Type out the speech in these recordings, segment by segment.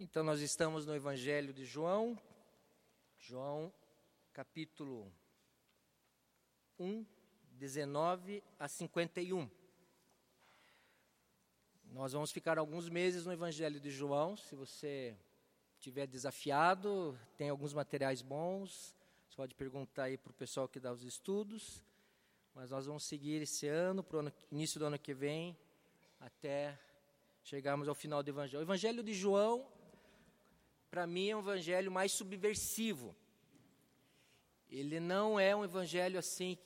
Então, nós estamos no Evangelho de João, João capítulo 1, 19 a 51. Nós vamos ficar alguns meses no Evangelho de João. Se você tiver desafiado, tem alguns materiais bons. Você pode perguntar aí para o pessoal que dá os estudos. Mas nós vamos seguir esse ano, para o início do ano que vem, até chegarmos ao final do Evangelho. O Evangelho de João para mim, é um evangelho mais subversivo. Ele não é um evangelho assim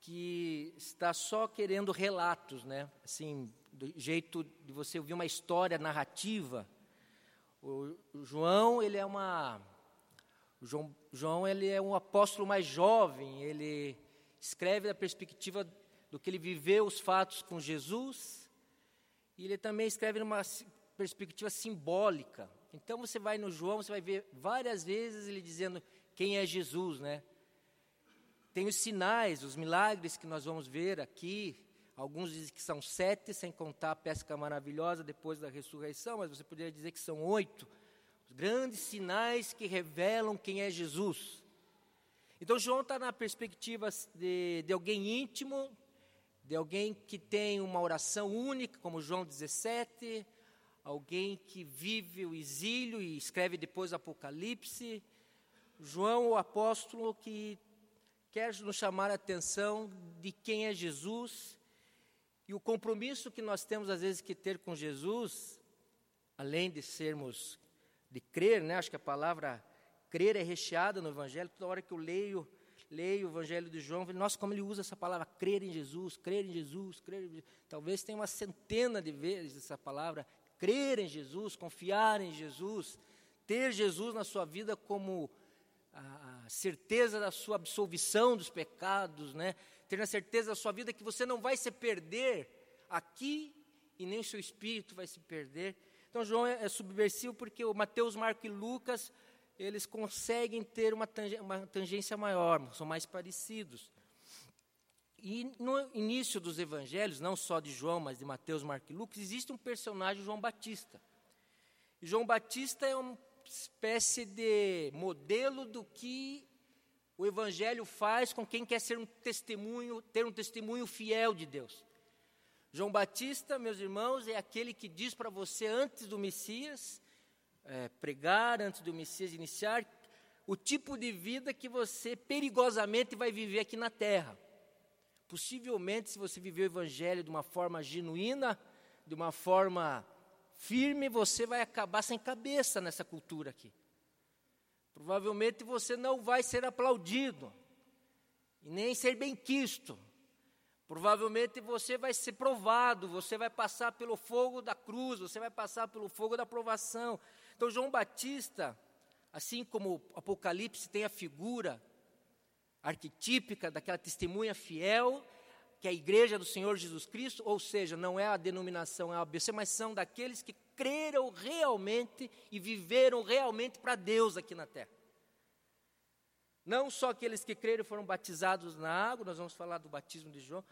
que está só querendo relatos, né? Assim, do jeito de você ouvir uma história narrativa. O, João, ele é uma João, João ele é um apóstolo mais jovem, ele escreve da perspectiva do que ele viveu os fatos com Jesus, e ele também escreve numa perspectiva simbólica. Então você vai no João, você vai ver várias vezes ele dizendo quem é Jesus, né? Tem os sinais, os milagres que nós vamos ver aqui. Alguns dizem que são sete, sem contar a pesca maravilhosa depois da ressurreição, mas você poderia dizer que são oito. Os grandes sinais que revelam quem é Jesus. Então João está na perspectiva de, de alguém íntimo, de alguém que tem uma oração única, como João 17, alguém que vive o exílio e escreve depois Apocalipse. João, o apóstolo, que quer nos chamar a atenção de quem é Jesus e o compromisso que nós temos às vezes que ter com Jesus, além de sermos, de crer, né? acho que a palavra crer é recheada no Evangelho, toda hora que eu leio, leio o Evangelho de João, nossa, como ele usa essa palavra, crer em Jesus, crer em Jesus, crer em Jesus. Talvez tenha uma centena de vezes essa palavra, crer em Jesus, confiar em Jesus, ter Jesus na sua vida como a certeza da sua absolvição dos pecados, né? Ter a certeza da sua vida que você não vai se perder aqui e nem o seu espírito vai se perder. Então João é, é subversivo porque o Mateus, Marco e Lucas eles conseguem ter uma, uma tangência maior, são mais parecidos. E no início dos evangelhos, não só de João, mas de Mateus, Marcos e Lucas, existe um personagem, João Batista. João Batista é uma espécie de modelo do que o evangelho faz com quem quer ser um testemunho, ter um testemunho fiel de Deus. João Batista, meus irmãos, é aquele que diz para você antes do Messias é, pregar, antes do Messias iniciar, o tipo de vida que você perigosamente vai viver aqui na terra. Possivelmente, se você viver o Evangelho de uma forma genuína, de uma forma firme, você vai acabar sem cabeça nessa cultura aqui. Provavelmente você não vai ser aplaudido, e nem ser bem quisto. Provavelmente você vai ser provado, você vai passar pelo fogo da cruz, você vai passar pelo fogo da provação. Então, João Batista, assim como o Apocalipse tem a figura arquetípica daquela testemunha fiel, que é a igreja do Senhor Jesus Cristo, ou seja, não é a denominação, é a ABC, mas são daqueles que creram realmente e viveram realmente para Deus aqui na terra. Não só aqueles que creram foram batizados na água, nós vamos falar do batismo de João,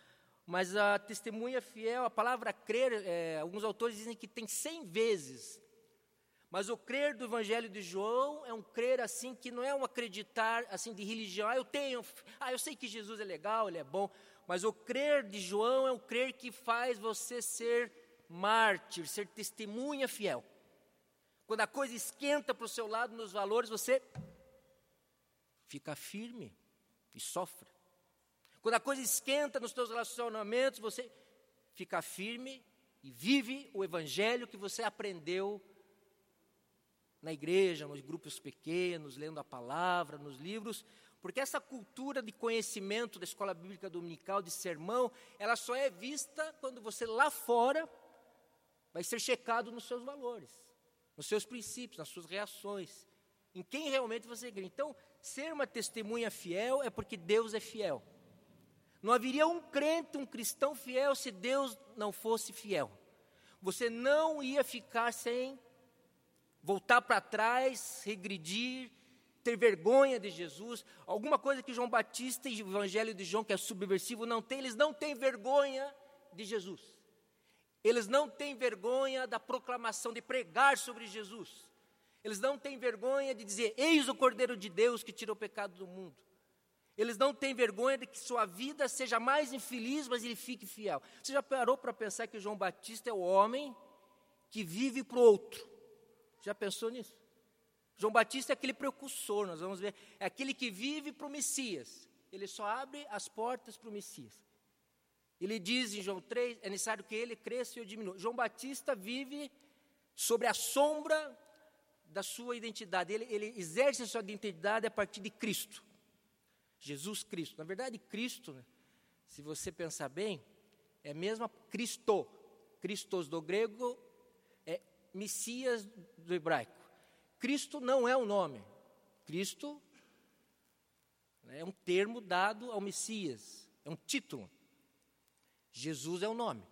mas a testemunha fiel, a palavra crer, é, alguns autores dizem que tem cem vezes mas o crer do Evangelho de João é um crer assim que não é um acreditar assim de religião. Ah, eu tenho, ah, eu sei que Jesus é legal, ele é bom. Mas o crer de João é um crer que faz você ser mártir, ser testemunha fiel. Quando a coisa esquenta para o seu lado nos valores, você fica firme e sofre. Quando a coisa esquenta nos seus relacionamentos, você fica firme e vive o evangelho que você aprendeu na igreja, nos grupos pequenos, lendo a palavra, nos livros, porque essa cultura de conhecimento da escola bíblica dominical, de sermão, ela só é vista quando você lá fora vai ser checado nos seus valores, nos seus princípios, nas suas reações, em quem realmente você crê. Então, ser uma testemunha fiel é porque Deus é fiel. Não haveria um crente, um cristão fiel, se Deus não fosse fiel. Você não ia ficar sem voltar para trás, regredir, ter vergonha de Jesus, alguma coisa que João Batista e o Evangelho de João, que é subversivo, não tem, eles não têm vergonha de Jesus. Eles não têm vergonha da proclamação, de pregar sobre Jesus. Eles não têm vergonha de dizer: Eis o Cordeiro de Deus que tira o pecado do mundo. Eles não têm vergonha de que sua vida seja mais infeliz, mas ele fique fiel. Você já parou para pensar que João Batista é o homem que vive para o outro? Já pensou nisso? João Batista é aquele precursor, nós vamos ver, é aquele que vive para o Messias. Ele só abre as portas para o Messias. Ele diz em João 3: é necessário que ele cresça e eu diminua. João Batista vive sobre a sombra da sua identidade. Ele, ele exerce a sua identidade a partir de Cristo. Jesus Cristo. Na verdade, Cristo, né, se você pensar bem, é mesmo Cristo. Christos do grego Messias do hebraico. Cristo não é o nome. Cristo né, é um termo dado ao Messias, é um título. Jesus é o nome.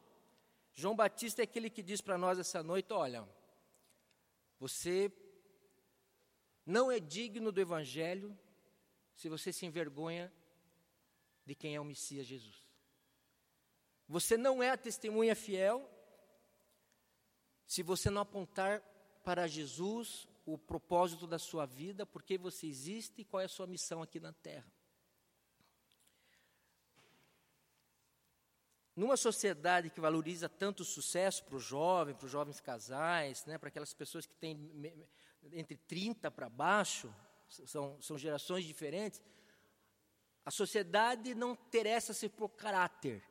João Batista é aquele que diz para nós essa noite: olha, você não é digno do Evangelho se você se envergonha de quem é o Messias Jesus. Você não é a testemunha fiel se você não apontar para Jesus o propósito da sua vida, por que você existe e qual é a sua missão aqui na terra. Numa sociedade que valoriza tanto o sucesso para o jovem, para os jovens casais, né, para aquelas pessoas que têm entre 30 para baixo, são, são gerações diferentes, a sociedade não interessa-se por caráter.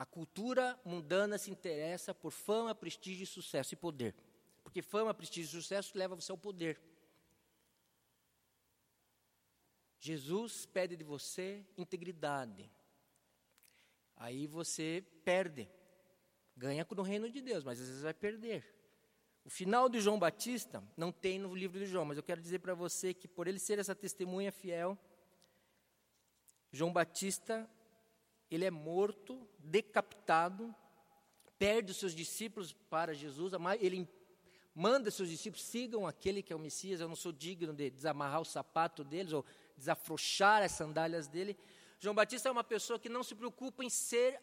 A cultura mundana se interessa por fama, prestígio, sucesso e poder. Porque fama, prestígio e sucesso leva você ao poder. Jesus pede de você integridade. Aí você perde. Ganha no reino de Deus, mas às vezes vai perder. O final de João Batista não tem no livro de João, mas eu quero dizer para você que por ele ser essa testemunha fiel, João Batista, ele é morto, decapitado, perde os seus discípulos para Jesus, ele manda seus discípulos, sigam aquele que é o Messias, eu não sou digno de desamarrar o sapato deles ou desafrouxar as sandálias dele. João Batista é uma pessoa que não se preocupa em ser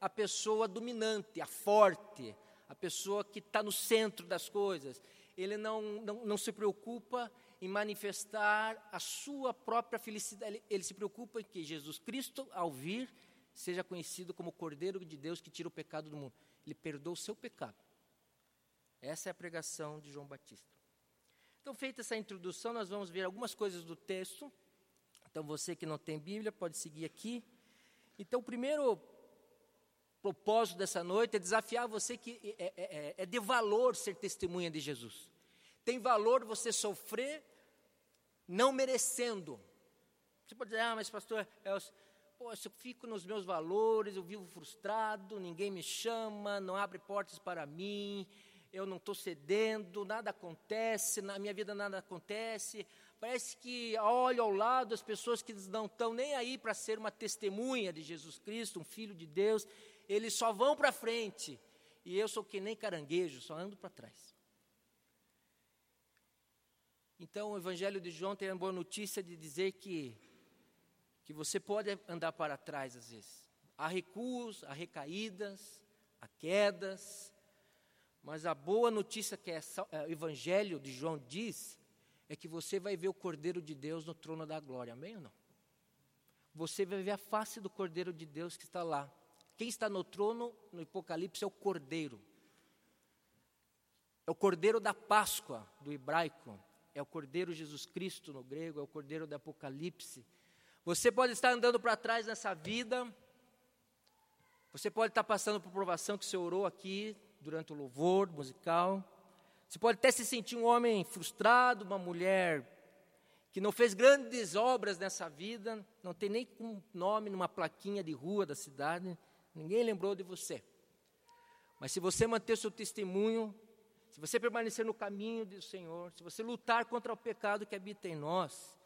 a pessoa dominante, a forte, a pessoa que está no centro das coisas. Ele não, não, não se preocupa em manifestar a sua própria felicidade. Ele, ele se preocupa em que Jesus Cristo, ao vir, seja conhecido como o Cordeiro de Deus que tira o pecado do mundo. Ele perdoa o seu pecado. Essa é a pregação de João Batista. Então, feita essa introdução, nós vamos ver algumas coisas do texto. Então, você que não tem Bíblia, pode seguir aqui. Então, o primeiro propósito dessa noite é desafiar você que é, é, é, é de valor ser testemunha de Jesus. Tem valor você sofrer não merecendo. Você pode dizer, ah, mas pastor, pô, eu fico nos meus valores, eu vivo frustrado, ninguém me chama, não abre portas para mim, eu não estou cedendo, nada acontece, na minha vida nada acontece. Parece que olho ao lado as pessoas que não estão nem aí para ser uma testemunha de Jesus Cristo, um filho de Deus, eles só vão para frente. E eu sou que nem caranguejo, só ando para trás. Então, o Evangelho de João tem a boa notícia de dizer que, que você pode andar para trás às vezes. Há recuos, há recaídas, há quedas, mas a boa notícia que é, o Evangelho de João diz é que você vai ver o Cordeiro de Deus no trono da glória, amém ou não? Você vai ver a face do Cordeiro de Deus que está lá, quem está no trono no Apocalipse é o Cordeiro. É o Cordeiro da Páscoa, do hebraico. É o Cordeiro Jesus Cristo no grego, é o Cordeiro do Apocalipse. Você pode estar andando para trás nessa vida. Você pode estar passando por provação que você orou aqui durante o louvor musical. Você pode até se sentir um homem frustrado, uma mulher que não fez grandes obras nessa vida, não tem nem um nome numa plaquinha de rua da cidade. Ninguém lembrou de você. Mas se você manter o seu testemunho, se você permanecer no caminho do Senhor, se você lutar contra o pecado que habita em nós,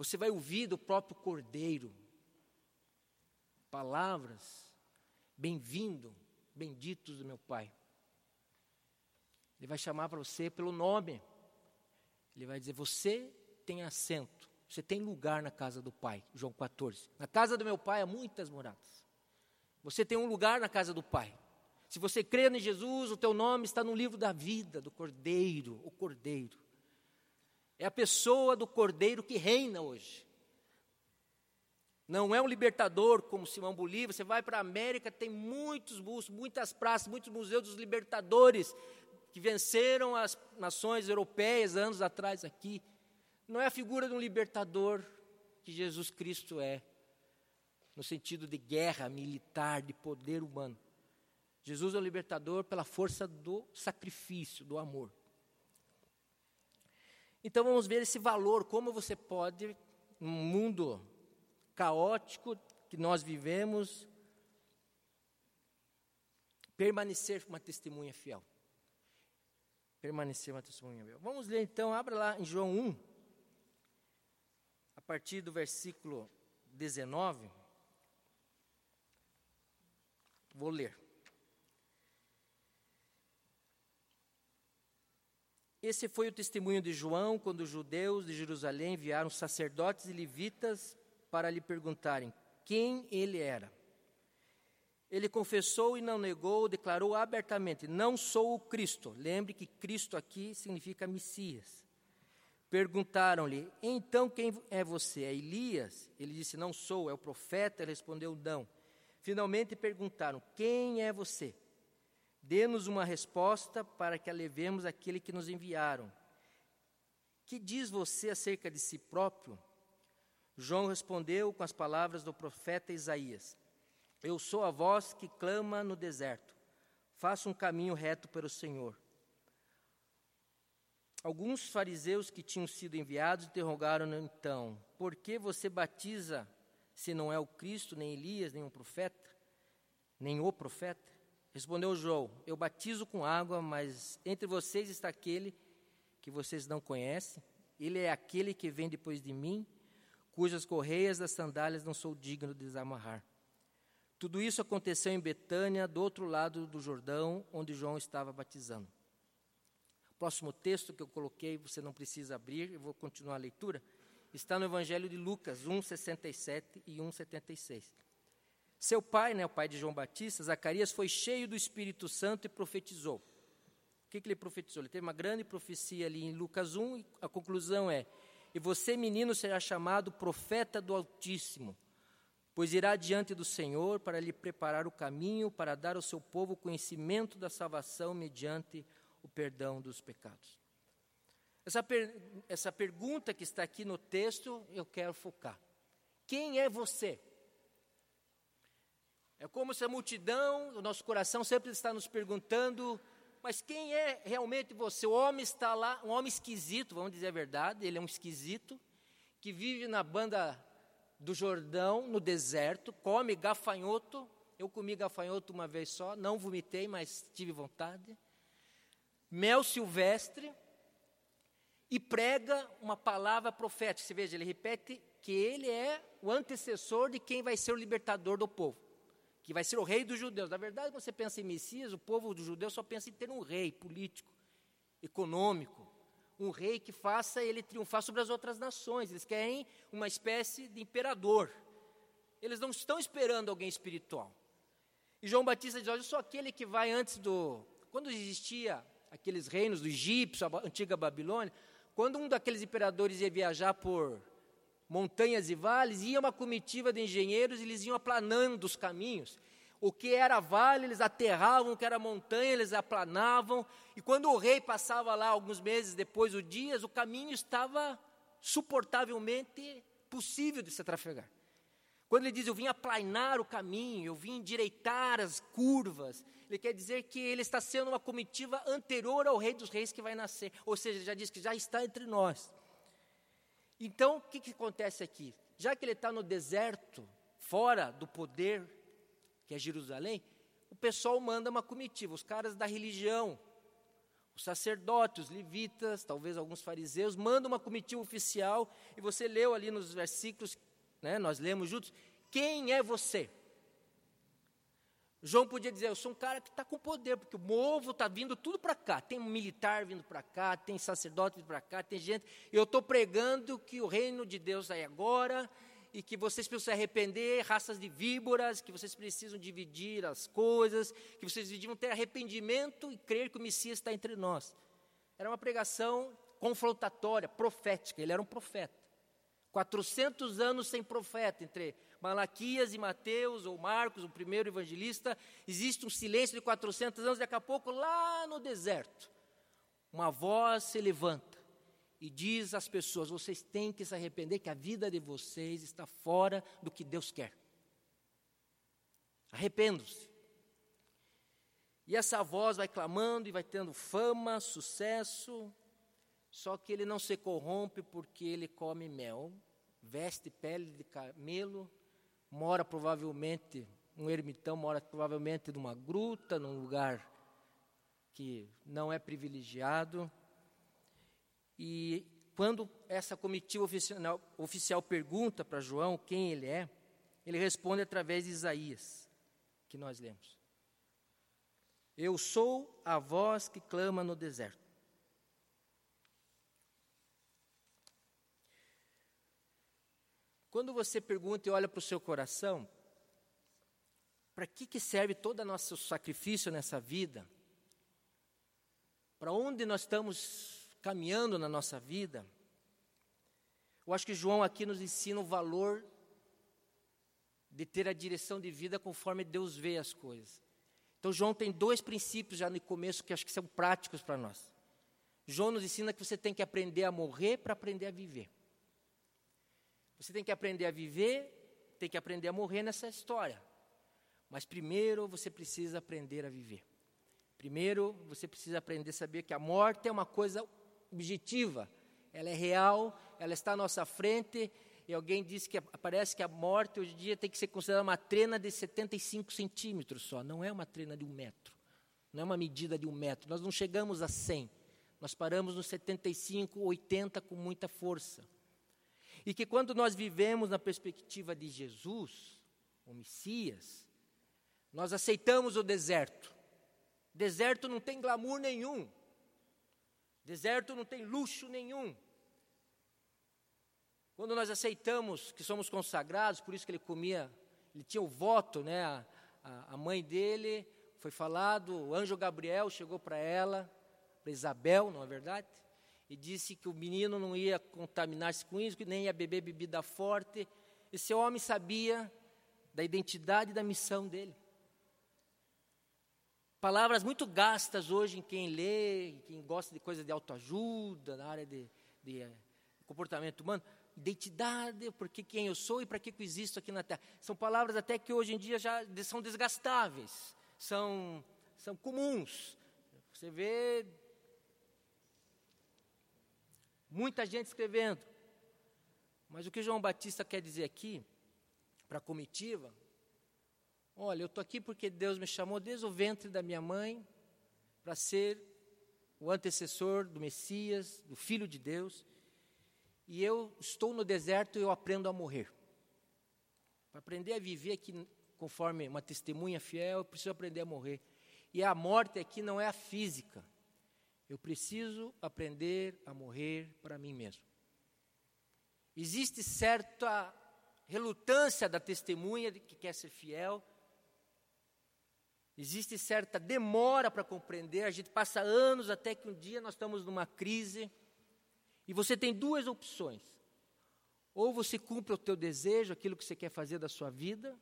você vai ouvir do próprio Cordeiro palavras: Bem-vindo, benditos do meu Pai. Ele vai chamar para você pelo nome. Ele vai dizer: Você tem assento, você tem lugar na casa do Pai. João 14. Na casa do meu Pai há muitas moradas. Você tem um lugar na casa do Pai. Se você crê em Jesus, o teu nome está no livro da vida do Cordeiro, o Cordeiro. É a pessoa do Cordeiro que reina hoje. Não é um libertador como Simão Bolívar. Você vai para a América, tem muitos bustos, muitas praças, muitos museus dos libertadores que venceram as nações europeias anos atrás aqui. Não é a figura de um libertador que Jesus Cristo é, no sentido de guerra militar, de poder humano. Jesus é o libertador pela força do sacrifício, do amor. Então vamos ver esse valor, como você pode, num mundo caótico que nós vivemos, permanecer uma testemunha fiel. Permanecer uma testemunha fiel. Vamos ler então, abra lá em João 1, a partir do versículo 19. Vou ler. Esse foi o testemunho de João quando os judeus de Jerusalém enviaram sacerdotes e levitas para lhe perguntarem quem ele era. Ele confessou e não negou, declarou abertamente: Não sou o Cristo. Lembre que Cristo aqui significa Messias. Perguntaram-lhe: Então quem é você? É Elias? Ele disse: Não sou. É o profeta? Ele respondeu: Não. Finalmente perguntaram: Quem é você? Dê-nos uma resposta para que a levemos àquele que nos enviaram. Que diz você acerca de si próprio? João respondeu com as palavras do profeta Isaías: Eu sou a voz que clama no deserto. Faça um caminho reto para o Senhor. Alguns fariseus que tinham sido enviados interrogaram-no então: Por que você batiza se não é o Cristo, nem Elias, nem um profeta, nem o profeta? Respondeu João: Eu batizo com água, mas entre vocês está aquele que vocês não conhecem. Ele é aquele que vem depois de mim, cujas correias das sandálias não sou digno de desamarrar. Tudo isso aconteceu em Betânia, do outro lado do Jordão, onde João estava batizando. Próximo texto que eu coloquei, você não precisa abrir, eu vou continuar a leitura, está no Evangelho de Lucas 1:67 e 1:76. Seu pai, né, o pai de João Batista, Zacarias, foi cheio do Espírito Santo e profetizou. O que, que ele profetizou? Ele teve uma grande profecia ali em Lucas 1, e a conclusão é: E você, menino, será chamado profeta do Altíssimo, pois irá diante do Senhor para lhe preparar o caminho, para dar ao seu povo conhecimento da salvação mediante o perdão dos pecados. Essa, per, essa pergunta que está aqui no texto, eu quero focar. Quem é você? É como se a multidão, o nosso coração sempre está nos perguntando, mas quem é realmente você? O homem está lá, um homem esquisito, vamos dizer a verdade, ele é um esquisito, que vive na banda do Jordão, no deserto, come gafanhoto. Eu comi gafanhoto uma vez só, não vomitei, mas tive vontade. Mel silvestre e prega uma palavra profética. Você veja, ele repete que ele é o antecessor de quem vai ser o libertador do povo que vai ser o rei dos judeus. Na verdade, quando você pensa em Messias, o povo dos judeus só pensa em ter um rei político, econômico, um rei que faça ele triunfar sobre as outras nações. Eles querem uma espécie de imperador. Eles não estão esperando alguém espiritual. E João Batista diz: Olha, eu sou aquele que vai antes do. Quando existia aqueles reinos do egípcio, a antiga Babilônia, quando um daqueles imperadores ia viajar por montanhas e vales, ia uma comitiva de engenheiros e eles iam aplanando os caminhos. O que era vale, eles aterravam, o que era montanha, eles aplanavam. E quando o rei passava lá, alguns meses depois, ou dias, o caminho estava suportavelmente possível de se trafegar. Quando ele diz, eu vim aplanar o caminho, eu vim endireitar as curvas, ele quer dizer que ele está sendo uma comitiva anterior ao rei dos reis que vai nascer. Ou seja, ele já diz que já está entre nós. Então, o que, que acontece aqui? Já que ele está no deserto, fora do poder, que é Jerusalém, o pessoal manda uma comitiva, os caras da religião, os sacerdotes, os levitas, talvez alguns fariseus, mandam uma comitiva oficial, e você leu ali nos versículos, né, nós lemos juntos, quem é você? João podia dizer: Eu sou um cara que está com poder, porque o povo está vindo tudo para cá. Tem um militar vindo para cá, tem sacerdote vindo para cá, tem gente. Eu estou pregando que o reino de Deus é agora e que vocês precisam se arrepender, raças de víboras, que vocês precisam dividir as coisas, que vocês deviam ter arrependimento e crer que o Messias está entre nós. Era uma pregação confrontatória, profética, ele era um profeta. 400 anos sem profeta, entre Malaquias e Mateus, ou Marcos, o primeiro evangelista, existe um silêncio de 400 anos, daqui a pouco, lá no deserto, uma voz se levanta e diz às pessoas: vocês têm que se arrepender, que a vida de vocês está fora do que Deus quer. Arrependo-se. E essa voz vai clamando e vai tendo fama, sucesso, só que ele não se corrompe porque ele come mel, veste pele de camelo, mora provavelmente, um ermitão mora provavelmente numa gruta, num lugar que não é privilegiado e quando essa comitiva oficial, oficial pergunta para João quem ele é, ele responde através de Isaías, que nós lemos. Eu sou a voz que clama no deserto. Quando você pergunta e olha para o seu coração, para que, que serve todo o nosso sacrifício nessa vida? Para onde nós estamos caminhando na nossa vida, eu acho que João aqui nos ensina o valor de ter a direção de vida conforme Deus vê as coisas. Então, João tem dois princípios já no começo que acho que são práticos para nós. João nos ensina que você tem que aprender a morrer para aprender a viver. Você tem que aprender a viver, tem que aprender a morrer nessa história. Mas primeiro você precisa aprender a viver. Primeiro você precisa aprender a saber que a morte é uma coisa objetiva, ela é real, ela está à nossa frente. E alguém disse que parece que a morte hoje em dia tem que ser considerada uma trena de 75 centímetros só, não é uma trena de um metro, não é uma medida de um metro. Nós não chegamos a 100, nós paramos nos 75, 80 com muita força. E que quando nós vivemos na perspectiva de Jesus, o Messias, nós aceitamos o deserto. Deserto não tem glamour nenhum. Deserto não tem luxo nenhum. Quando nós aceitamos que somos consagrados, por isso que ele comia, ele tinha o voto, né? A, a, mãe dele foi falado, o anjo Gabriel chegou para ela, para Isabel, não é verdade? E disse que o menino não ia contaminar-se com isso, que nem ia beber bebida forte. Esse homem sabia da identidade e da missão dele. Palavras muito gastas hoje em quem lê, quem gosta de coisas de autoajuda, na área de, de, de eh, comportamento humano. Identidade, porque quem eu sou e para que eu existo aqui na Terra. São palavras até que hoje em dia já são desgastáveis, são, são comuns. Você vê muita gente escrevendo. Mas o que João Batista quer dizer aqui, para a comitiva, Olha, eu estou aqui porque Deus me chamou desde o ventre da minha mãe para ser o antecessor do Messias, do Filho de Deus. E eu estou no deserto e eu aprendo a morrer. Para aprender a viver aqui conforme uma testemunha fiel, eu preciso aprender a morrer. E a morte aqui não é a física. Eu preciso aprender a morrer para mim mesmo. Existe certa relutância da testemunha que quer ser fiel, Existe certa demora para compreender, a gente passa anos até que um dia nós estamos numa crise e você tem duas opções. Ou você cumpre o teu desejo, aquilo que você quer fazer da sua vida,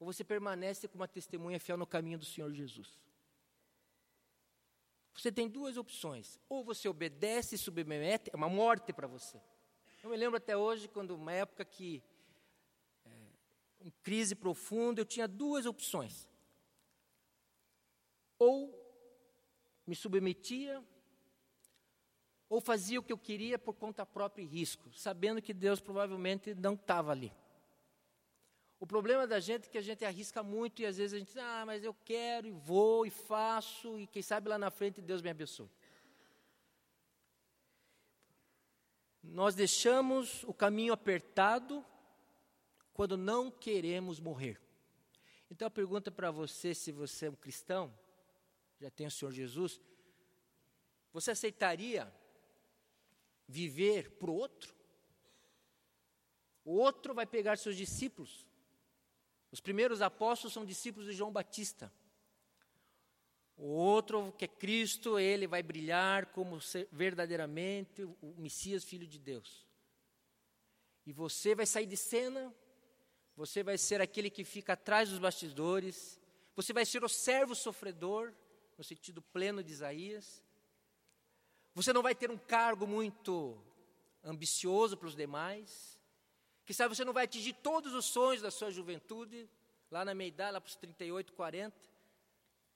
ou você permanece com uma testemunha fiel no caminho do Senhor Jesus. Você tem duas opções. Ou você obedece e submete, é uma morte para você. Eu me lembro até hoje, quando uma época que, é, em crise profunda, eu tinha duas opções ou me submetia, ou fazia o que eu queria por conta própria e risco, sabendo que Deus provavelmente não estava ali. O problema da gente é que a gente arrisca muito e às vezes a gente diz, ah, mas eu quero e vou e faço, e quem sabe lá na frente Deus me abençoe. Nós deixamos o caminho apertado quando não queremos morrer. Então a pergunta para você, se você é um cristão, já tem o Senhor Jesus, você aceitaria viver para o outro? O outro vai pegar seus discípulos. Os primeiros apóstolos são discípulos de João Batista. O outro, que é Cristo, ele vai brilhar como verdadeiramente o Messias, Filho de Deus. E você vai sair de cena, você vai ser aquele que fica atrás dos bastidores, você vai ser o servo sofredor, no sentido pleno de Isaías. Você não vai ter um cargo muito ambicioso para os demais. Que sabe, você não vai atingir todos os sonhos da sua juventude, lá na meia idade, lá para os 38, 40.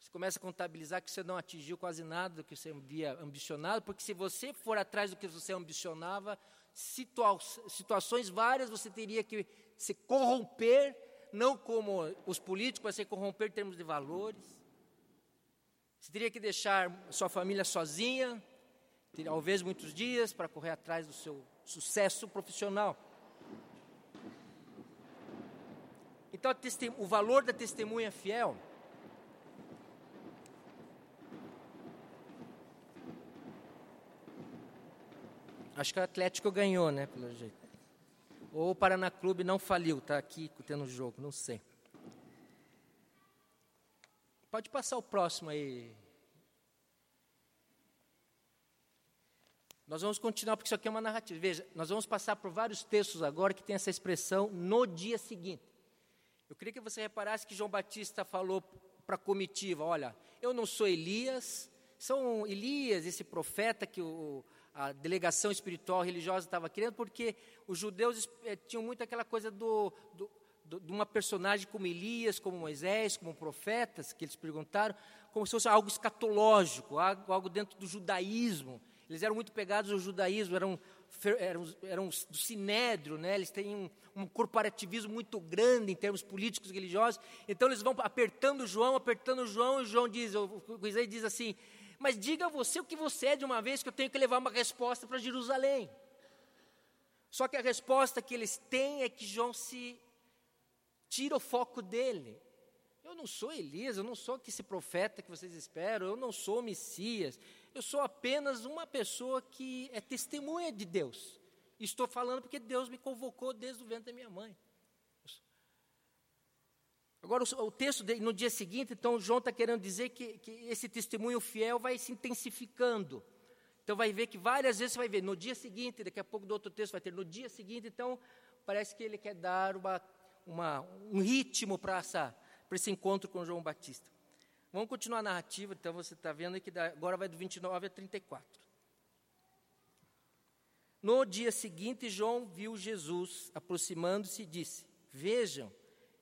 Você começa a contabilizar que você não atingiu quase nada do que você havia ambicionado, porque se você for atrás do que você ambicionava, situa situações várias você teria que se corromper, não como os políticos, mas se corromper em termos de valores. Você teria que deixar sua família sozinha, talvez muitos dias, para correr atrás do seu sucesso profissional. Então, o valor da testemunha fiel Acho que o Atlético ganhou, né, pelo jeito. Ou o Paraná Clube não faliu, está aqui tendo jogo, não sei. Pode passar o próximo aí. Nós vamos continuar, porque isso aqui é uma narrativa. Veja, nós vamos passar por vários textos agora que tem essa expressão no dia seguinte. Eu queria que você reparasse que João Batista falou para a comitiva: olha, eu não sou Elias, são Elias, esse profeta que o, a delegação espiritual religiosa estava querendo, porque os judeus eh, tinham muito aquela coisa do, do, de uma personagem como Elias, como Moisés, como profetas, que eles perguntaram, como se fosse algo escatológico, algo dentro do judaísmo. Eles eram muito pegados ao judaísmo, eram, eram, eram do sinédrio, né? eles têm um, um corporativismo muito grande em termos políticos e religiosos. Então eles vão apertando João, apertando João, e João diz, o Isaías diz assim, mas diga você o que você é de uma vez que eu tenho que levar uma resposta para Jerusalém. Só que a resposta que eles têm é que João se tira o foco dele. Eu não sou Elias, eu não sou esse profeta que vocês esperam, eu não sou o Messias, eu sou apenas uma pessoa que é testemunha de Deus. Estou falando porque Deus me convocou desde o ventre da minha mãe. Agora, o, texto de, no dia seguinte, então, João está querendo dizer que, que esse testemunho fiel vai se intensificando. Então, vai ver que várias vezes você vai ver no dia seguinte, daqui a pouco do outro texto vai ter no dia seguinte. Então, parece que ele quer dar uma, uma, um ritmo para esse encontro com João Batista. Vamos continuar a narrativa, então você está vendo que agora vai do 29 a 34. No dia seguinte, João viu Jesus aproximando-se e disse: Vejam,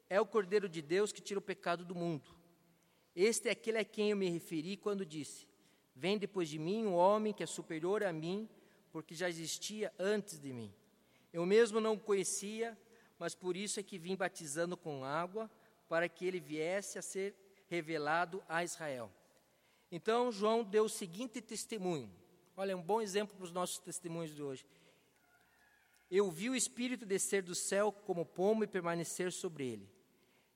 é o Cordeiro de Deus que tira o pecado do mundo. Este é aquele a quem eu me referi quando disse: Vem depois de mim um homem que é superior a mim, porque já existia antes de mim. Eu mesmo não o conhecia, mas por isso é que vim batizando com água, para que ele viesse a ser revelado a Israel. Então João deu o seguinte testemunho. Olha, um bom exemplo para os nossos testemunhos de hoje. Eu vi o Espírito descer do céu como pomo e permanecer sobre ele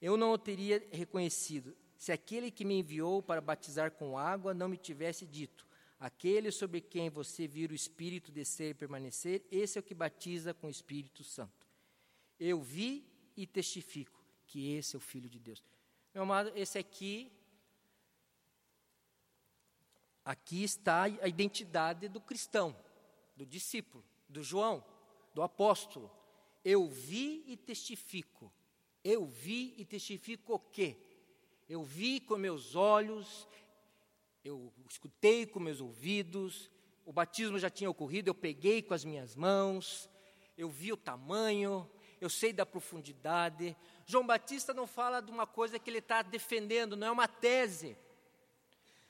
eu não o teria reconhecido se aquele que me enviou para batizar com água não me tivesse dito: Aquele sobre quem você vira o Espírito descer e permanecer, esse é o que batiza com o Espírito Santo. Eu vi e testifico que esse é o Filho de Deus. Meu amado, esse aqui, aqui está a identidade do cristão, do discípulo, do João, do apóstolo. Eu vi e testifico eu vi e testifico o quê? Eu vi com meus olhos, eu escutei com meus ouvidos, o batismo já tinha ocorrido, eu peguei com as minhas mãos, eu vi o tamanho, eu sei da profundidade. João Batista não fala de uma coisa que ele está defendendo, não é uma tese.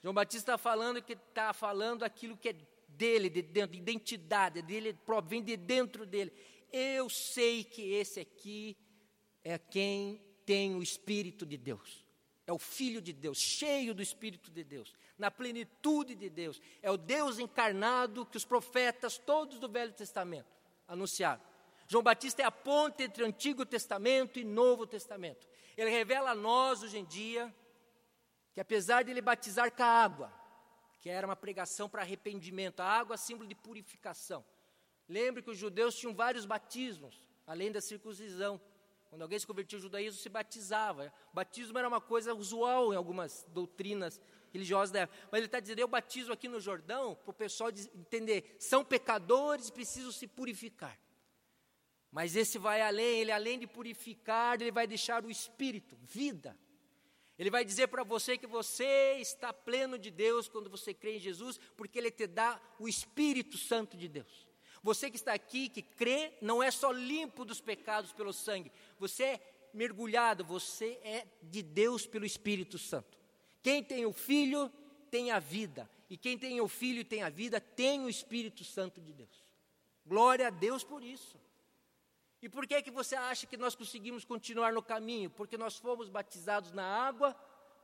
João Batista está falando que está falando aquilo que é dele, de dentro, de identidade, dele, provém de dentro dele. Eu sei que esse aqui é quem tem o Espírito de Deus. É o Filho de Deus, cheio do Espírito de Deus, na plenitude de Deus. É o Deus encarnado que os profetas, todos do Velho Testamento, anunciaram. João Batista é a ponte entre Antigo Testamento e Novo Testamento. Ele revela a nós, hoje em dia, que apesar de ele batizar com a água, que era uma pregação para arrependimento, a água é símbolo de purificação. Lembre que os judeus tinham vários batismos. além da circuncisão. Quando alguém se convertia ao judaísmo, se batizava. O batismo era uma coisa usual em algumas doutrinas religiosas da época. Mas ele está dizendo: eu batizo aqui no Jordão para o pessoal entender, são pecadores e precisam se purificar. Mas esse vai além, ele além de purificar, ele vai deixar o espírito, vida. Ele vai dizer para você que você está pleno de Deus quando você crê em Jesus, porque ele te dá o Espírito Santo de Deus. Você que está aqui, que crê, não é só limpo dos pecados pelo sangue, você é mergulhado, você é de Deus pelo Espírito Santo. Quem tem o Filho tem a vida, e quem tem o Filho tem a vida tem o Espírito Santo de Deus. Glória a Deus por isso. E por que que você acha que nós conseguimos continuar no caminho? Porque nós fomos batizados na água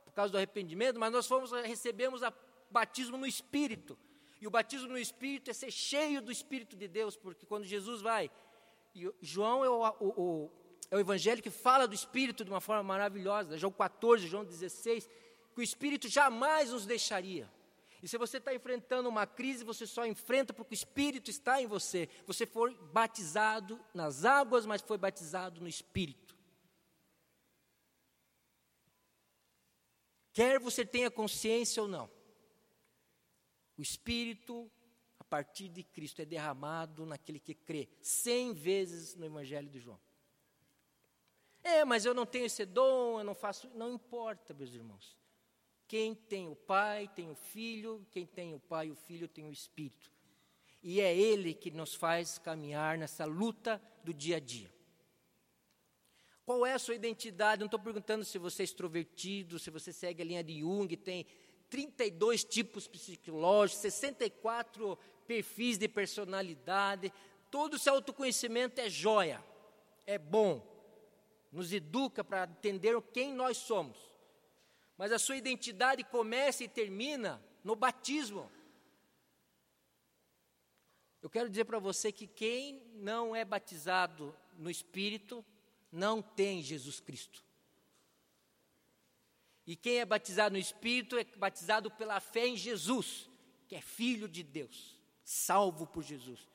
por causa do arrependimento, mas nós fomos recebemos o batismo no Espírito. E o batismo no Espírito é ser cheio do Espírito de Deus, porque quando Jesus vai, João é o, o, o, é o evangelho que fala do Espírito de uma forma maravilhosa, João 14, João 16, que o Espírito jamais nos deixaria. E se você está enfrentando uma crise, você só enfrenta porque o Espírito está em você. Você foi batizado nas águas, mas foi batizado no Espírito. Quer você tenha consciência ou não, o Espírito, a partir de Cristo, é derramado naquele que crê, cem vezes no Evangelho de João. É, mas eu não tenho esse dom, eu não faço. Não importa, meus irmãos. Quem tem o Pai tem o Filho, quem tem o Pai e o Filho tem o Espírito. E é Ele que nos faz caminhar nessa luta do dia a dia. Qual é a sua identidade? Não estou perguntando se você é extrovertido, se você segue a linha de Jung, tem 32 tipos psicológicos, 64 perfis de personalidade. Todo esse autoconhecimento é joia, é bom, nos educa para entender quem nós somos. Mas a sua identidade começa e termina no batismo. Eu quero dizer para você que quem não é batizado no Espírito não tem Jesus Cristo. E quem é batizado no Espírito é batizado pela fé em Jesus, que é filho de Deus, salvo por Jesus.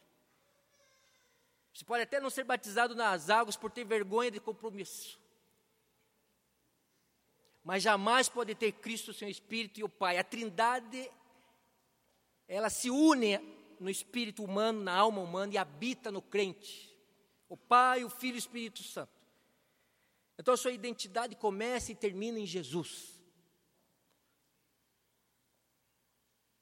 Você pode até não ser batizado nas águas por ter vergonha de compromisso. Mas jamais pode ter Cristo, seu Espírito e o Pai. A Trindade, ela se une no espírito humano, na alma humana e habita no crente. O Pai, o Filho e o Espírito Santo. Então a sua identidade começa e termina em Jesus.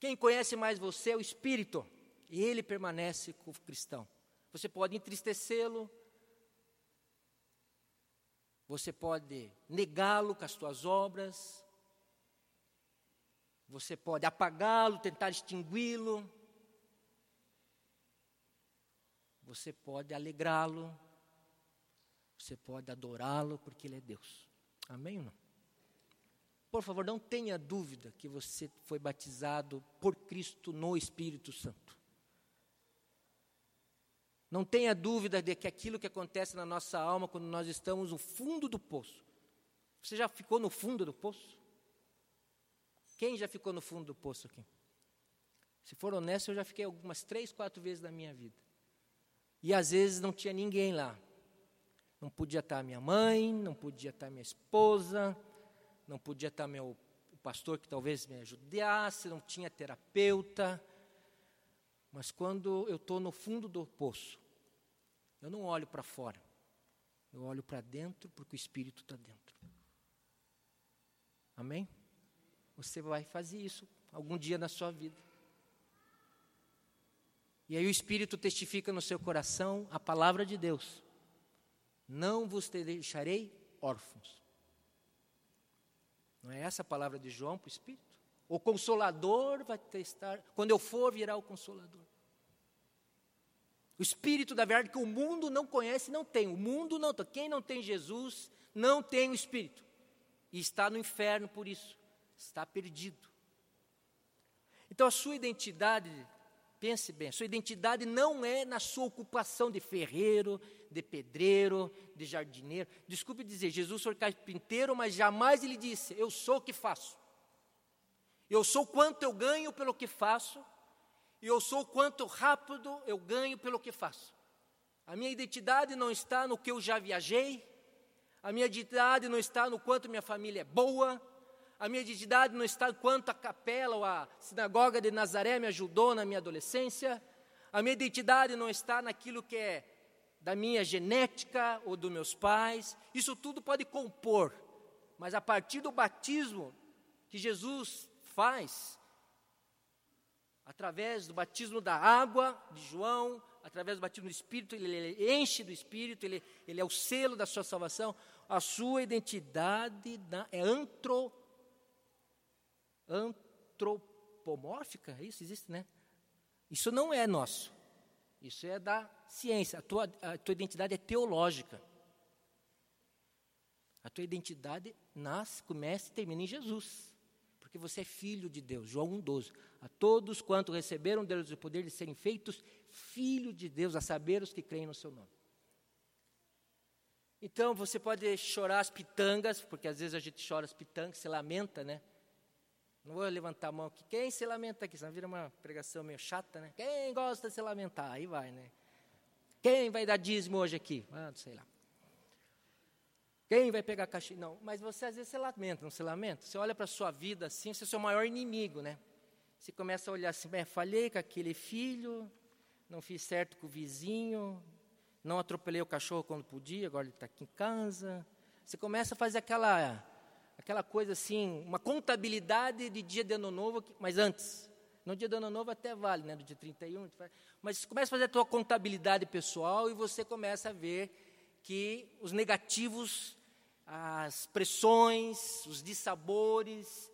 Quem conhece mais você é o Espírito, e ele permanece com o cristão. Você pode entristecê-lo, você pode negá-lo com as suas obras, você pode apagá-lo, tentar extingui-lo, você pode alegrá-lo, você pode adorá-lo porque Ele é Deus. Amém ou não? Por favor, não tenha dúvida que você foi batizado por Cristo no Espírito Santo. Não tenha dúvida de que aquilo que acontece na nossa alma quando nós estamos no fundo do poço. Você já ficou no fundo do poço? Quem já ficou no fundo do poço aqui? Se for honesto, eu já fiquei algumas três, quatro vezes na minha vida. E às vezes não tinha ninguém lá. Não podia estar minha mãe, não podia estar minha esposa, não podia estar meu pastor que talvez me ajudasse, não tinha terapeuta. Mas quando eu estou no fundo do poço, eu não olho para fora, eu olho para dentro porque o Espírito está dentro. Amém? Você vai fazer isso algum dia na sua vida. E aí o Espírito testifica no seu coração a palavra de Deus não vos deixarei órfãos. Não é essa a palavra de João para o Espírito? O Consolador vai testar, quando eu for, virá o Consolador. O Espírito da verdade que o mundo não conhece, não tem. O mundo não tem. Quem não tem Jesus, não tem o Espírito. E está no inferno por isso. Está perdido. Então a sua identidade Pense bem, sua identidade não é na sua ocupação de ferreiro, de pedreiro, de jardineiro. Desculpe dizer, Jesus foi carpinteiro, mas jamais ele disse: Eu sou o que faço. Eu sou quanto eu ganho pelo que faço, e eu sou quanto rápido eu ganho pelo que faço. A minha identidade não está no que eu já viajei, a minha identidade não está no quanto minha família é boa, a minha identidade não está no quanto a capela ou a sinagoga de Nazaré me ajudou na minha adolescência, a minha identidade não está naquilo que é da minha genética ou dos meus pais, isso tudo pode compor, mas a partir do batismo que Jesus faz, através do batismo da água de João, através do batismo do Espírito, ele, enche do Espírito, ele, ele é o selo da sua salvação, a sua identidade é antro, antropomórfica, é isso existe, né? Isso não é nosso, isso é da ciência, a tua, a tua identidade é teológica. A tua identidade nasce, começa e termina em Jesus. Porque você é filho de Deus. João 1,12. A todos quanto receberam Deus o poder de serem feitos filho de Deus, a saber os que creem no seu nome. Então você pode chorar as pitangas, porque às vezes a gente chora as pitangas, se lamenta, né? Não vou levantar a mão aqui. Quem se lamenta aqui? Senão vira uma pregação meio chata, né? Quem gosta de se lamentar? Aí vai, né? Quem vai dar dízimo hoje aqui? Ah, sei lá. Quem vai pegar caixa? Não, mas você às vezes se lamenta, não se lamenta? Você olha para a sua vida assim, você é o seu maior inimigo, né? Você começa a olhar assim, bem, falhei com aquele filho, não fiz certo com o vizinho, não atropelei o cachorro quando podia, agora ele está aqui em casa. Você começa a fazer aquela, aquela coisa assim, uma contabilidade de dia de ano novo, mas antes. No dia do ano novo até vale, né? Do dia 31. Mas você começa a fazer a tua contabilidade pessoal e você começa a ver que os negativos, as pressões, os dissabores,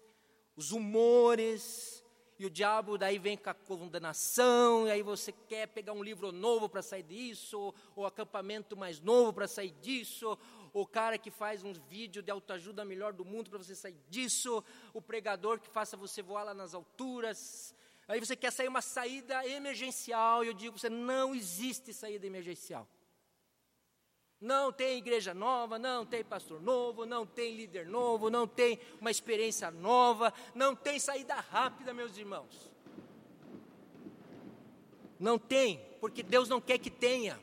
os humores, e o diabo daí vem com a condenação, e aí você quer pegar um livro novo para sair disso, ou, acampamento mais novo para sair disso, o cara que faz um vídeo de autoajuda melhor do mundo para você sair disso, o pregador que faça você voar lá nas alturas, Aí você quer sair uma saída emergencial, e eu digo, você não existe saída emergencial. Não tem igreja nova, não tem pastor novo, não tem líder novo, não tem uma experiência nova, não tem saída rápida, meus irmãos. Não tem, porque Deus não quer que tenha.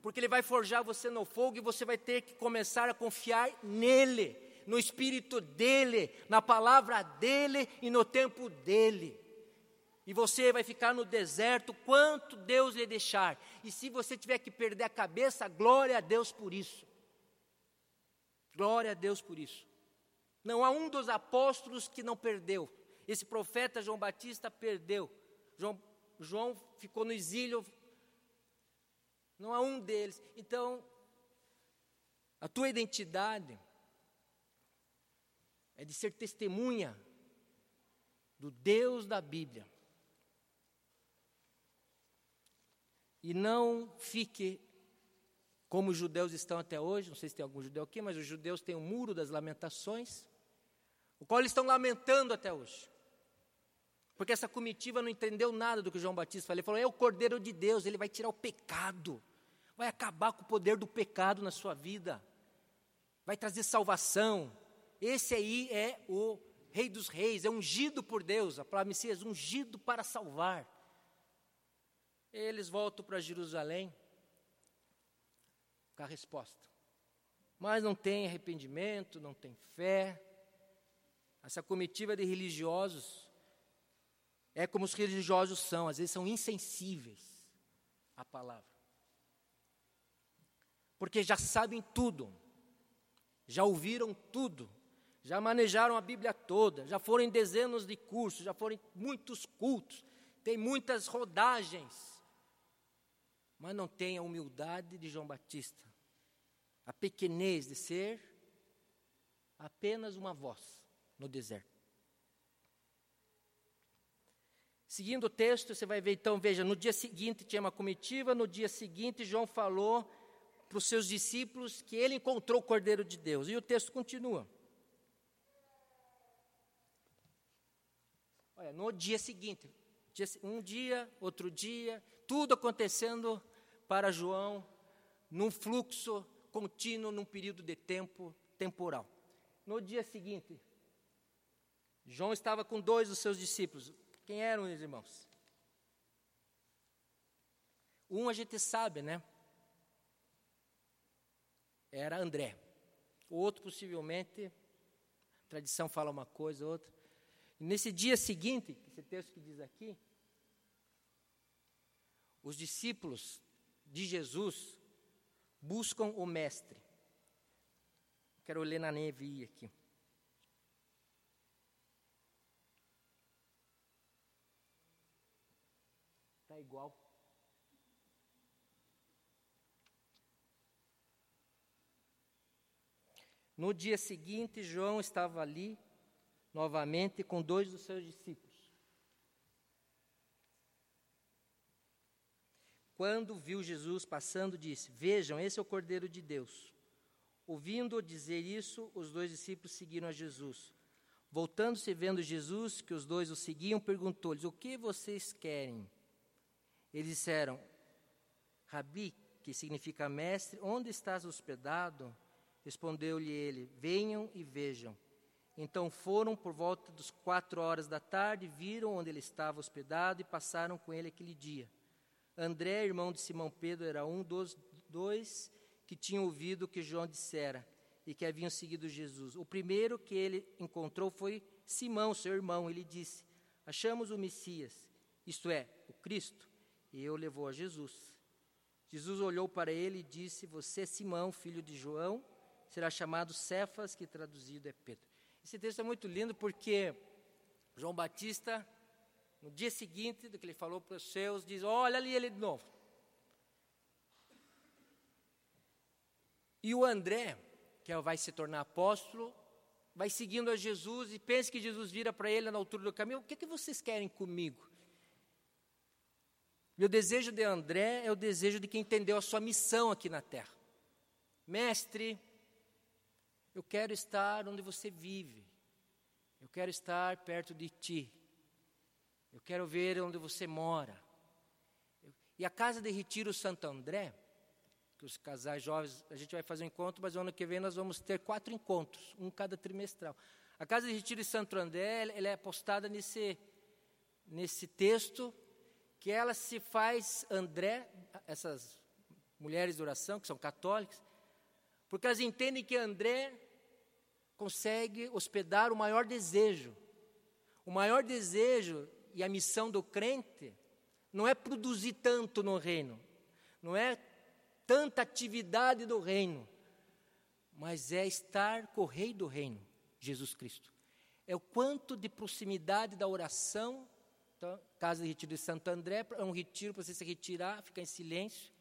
Porque Ele vai forjar você no fogo e você vai ter que começar a confiar nele, no Espírito dele, na palavra dele e no tempo dele e você vai ficar no deserto quanto Deus lhe deixar. E se você tiver que perder a cabeça, glória a Deus por isso. Glória a Deus por isso. Não há um dos apóstolos que não perdeu. Esse profeta João Batista perdeu. João, João ficou no exílio. Não há um deles. Então, a tua identidade é de ser testemunha do Deus da Bíblia. E não fique como os judeus estão até hoje, não sei se tem algum judeu aqui, mas os judeus têm o muro das lamentações, o qual eles estão lamentando até hoje. Porque essa comitiva não entendeu nada do que João Batista falou. Ele falou: é o Cordeiro de Deus, ele vai tirar o pecado, vai acabar com o poder do pecado na sua vida, vai trazer salvação. Esse aí é o Rei dos Reis, é ungido por Deus, a palavra Messias, ungido para salvar. Eles voltam para Jerusalém com a resposta. Mas não tem arrependimento, não tem fé. Essa comitiva de religiosos é como os religiosos são, às vezes são insensíveis à palavra. Porque já sabem tudo, já ouviram tudo, já manejaram a Bíblia toda, já foram em dezenas de cursos, já foram em muitos cultos, tem muitas rodagens mas não tem a humildade de João Batista, a pequenez de ser apenas uma voz no deserto. Seguindo o texto, você vai ver então, veja, no dia seguinte tinha uma comitiva, no dia seguinte João falou para os seus discípulos que ele encontrou o Cordeiro de Deus. E o texto continua. Olha, no dia seguinte, um dia, outro dia, tudo acontecendo para João num fluxo contínuo, num período de tempo temporal. No dia seguinte, João estava com dois dos seus discípulos. Quem eram os irmãos? Um a gente sabe, né? era André. O outro, possivelmente, a tradição fala uma coisa, outra. E nesse dia seguinte, esse texto que diz aqui, os discípulos de Jesus buscam o Mestre. Quero ler na neve aqui. Está igual. No dia seguinte, João estava ali novamente com dois dos seus discípulos. Quando viu Jesus passando, disse: Vejam, esse é o Cordeiro de Deus. Ouvindo-o dizer isso, os dois discípulos seguiram a Jesus. Voltando-se vendo Jesus, que os dois o seguiam, perguntou-lhes: O que vocês querem? Eles disseram: Rabi, que significa mestre, onde estás hospedado? Respondeu-lhe ele: Venham e vejam. Então foram por volta das quatro horas da tarde, viram onde ele estava hospedado e passaram com ele aquele dia. André, irmão de Simão Pedro, era um dos dois que tinham ouvido o que João dissera e que haviam seguido Jesus. O primeiro que ele encontrou foi Simão, seu irmão. Ele disse: Achamos o Messias, isto é, o Cristo. E eu levou a Jesus. Jesus olhou para ele e disse: Você é Simão, filho de João será chamado Cefas, que traduzido é Pedro. Esse texto é muito lindo porque João Batista, no dia seguinte do que ele falou para os seus, diz: Olha ali ele de novo. E o André, que vai se tornar apóstolo, vai seguindo a Jesus e pensa que Jesus vira para ele na altura do caminho: O que, que vocês querem comigo? O desejo de André é o desejo de quem entendeu a sua missão aqui na terra. Mestre, eu quero estar onde você vive. Eu quero estar perto de ti. Eu quero ver onde você mora. E a casa de retiro Santo André, que os casais jovens, a gente vai fazer um encontro, mas ano que vem nós vamos ter quatro encontros, um cada trimestral. A casa de retiro de Santo André, ela é postada nesse, nesse texto, que ela se faz André, essas mulheres de oração, que são católicas, porque elas entendem que André consegue hospedar o maior desejo. O maior desejo e a missão do crente não é produzir tanto no reino, não é tanta atividade do reino, mas é estar com o rei do reino, Jesus Cristo. É o quanto de proximidade da oração. Então, casa de retiro de Santo André, é um retiro para você se retirar, ficar em silêncio,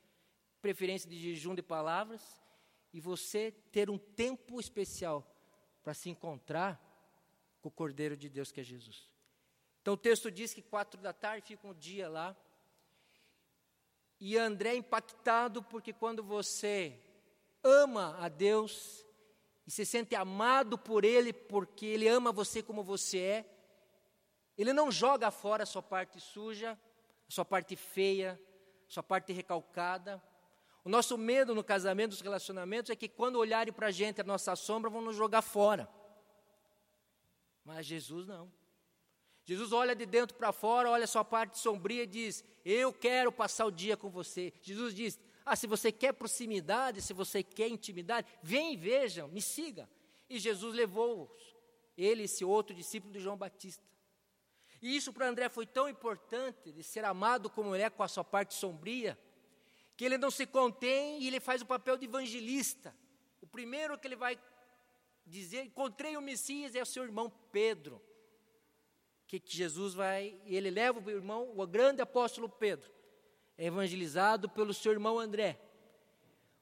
preferência de jejum de palavras e você ter um tempo especial para se encontrar com o Cordeiro de Deus que é Jesus. Então o texto diz que quatro da tarde fica um dia lá. E André é impactado porque quando você ama a Deus e se sente amado por Ele, porque Ele ama você como você é, Ele não joga fora a sua parte suja, a sua parte feia, a sua parte recalcada, o nosso medo no casamento, nos relacionamentos, é que quando olharem para a gente, a nossa sombra, vão nos jogar fora. Mas Jesus não. Jesus olha de dentro para fora, olha sua parte sombria e diz: Eu quero passar o dia com você. Jesus diz: Ah, se você quer proximidade, se você quer intimidade, vem e vejam, me siga. E Jesus levou ele, esse outro discípulo de João Batista. E isso para André foi tão importante, de ser amado como ele é com a sua parte sombria, que ele não se contém e ele faz o papel de evangelista. O primeiro que ele vai dizer, encontrei o Messias, é o seu irmão Pedro. Que, que Jesus vai, e ele leva o irmão, o grande apóstolo Pedro, é evangelizado pelo seu irmão André.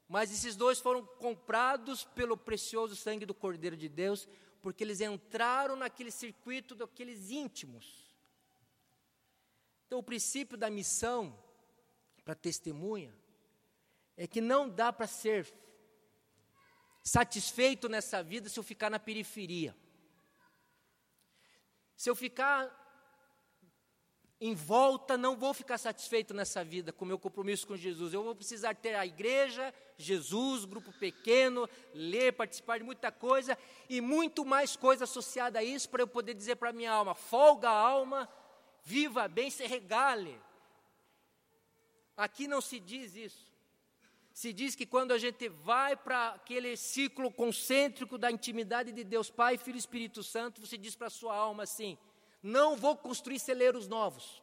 Mas esses dois foram comprados pelo precioso sangue do Cordeiro de Deus, porque eles entraram naquele circuito daqueles íntimos. Então, o princípio da missão para testemunha é que não dá para ser satisfeito nessa vida se eu ficar na periferia. Se eu ficar em volta, não vou ficar satisfeito nessa vida com meu compromisso com Jesus. Eu vou precisar ter a igreja, Jesus, grupo pequeno, ler, participar de muita coisa e muito mais coisa associada a isso para eu poder dizer para minha alma: folga a alma, viva bem, se regale. Aqui não se diz isso. Se diz que quando a gente vai para aquele ciclo concêntrico da intimidade de Deus Pai, Filho e Espírito Santo, você diz para a sua alma assim: não vou construir celeiros novos.